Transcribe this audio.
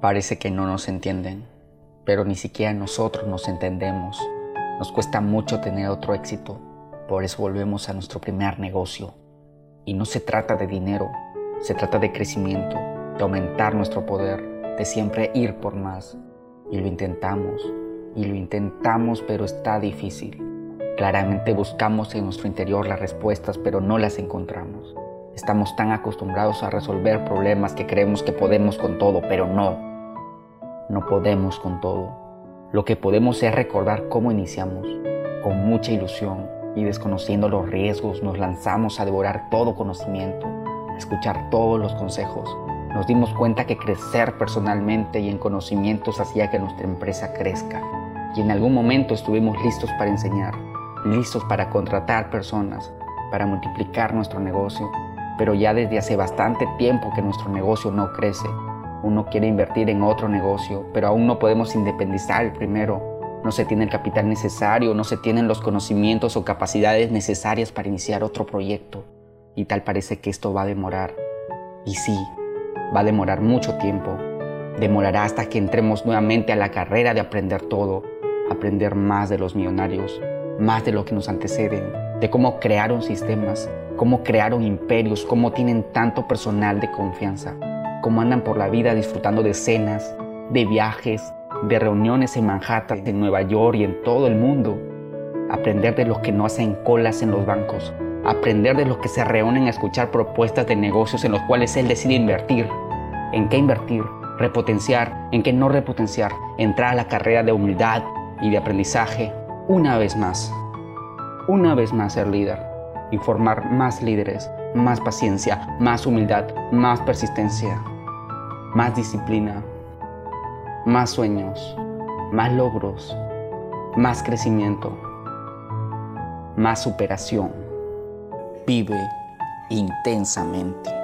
Parece que no nos entienden, pero ni siquiera nosotros nos entendemos. Nos cuesta mucho tener otro éxito, por eso volvemos a nuestro primer negocio. Y no se trata de dinero, se trata de crecimiento, de aumentar nuestro poder, de siempre ir por más. Y lo intentamos, y lo intentamos, pero está difícil. Claramente buscamos en nuestro interior las respuestas, pero no las encontramos. Estamos tan acostumbrados a resolver problemas que creemos que podemos con todo, pero no. No podemos con todo. Lo que podemos es recordar cómo iniciamos. Con mucha ilusión y desconociendo los riesgos nos lanzamos a devorar todo conocimiento, a escuchar todos los consejos. Nos dimos cuenta que crecer personalmente y en conocimientos hacía que nuestra empresa crezca. Y en algún momento estuvimos listos para enseñar, listos para contratar personas, para multiplicar nuestro negocio. Pero ya desde hace bastante tiempo que nuestro negocio no crece uno quiere invertir en otro negocio, pero aún no podemos independizar el primero. No se tiene el capital necesario, no se tienen los conocimientos o capacidades necesarias para iniciar otro proyecto. Y tal parece que esto va a demorar. Y sí, va a demorar mucho tiempo. Demorará hasta que entremos nuevamente a la carrera de aprender todo, aprender más de los millonarios, más de lo que nos anteceden, de cómo crearon sistemas, cómo crearon imperios, cómo tienen tanto personal de confianza cómo andan por la vida disfrutando de cenas, de viajes, de reuniones en Manhattan, en Nueva York y en todo el mundo. Aprender de los que no hacen colas en los bancos. Aprender de los que se reúnen a escuchar propuestas de negocios en los cuales él decide invertir. ¿En qué invertir? Repotenciar. ¿En qué no repotenciar? Entrar a la carrera de humildad y de aprendizaje. Una vez más. Una vez más ser líder. Y formar más líderes más paciencia, más humildad, más persistencia, más disciplina, más sueños, más logros, más crecimiento, más superación. Vive intensamente.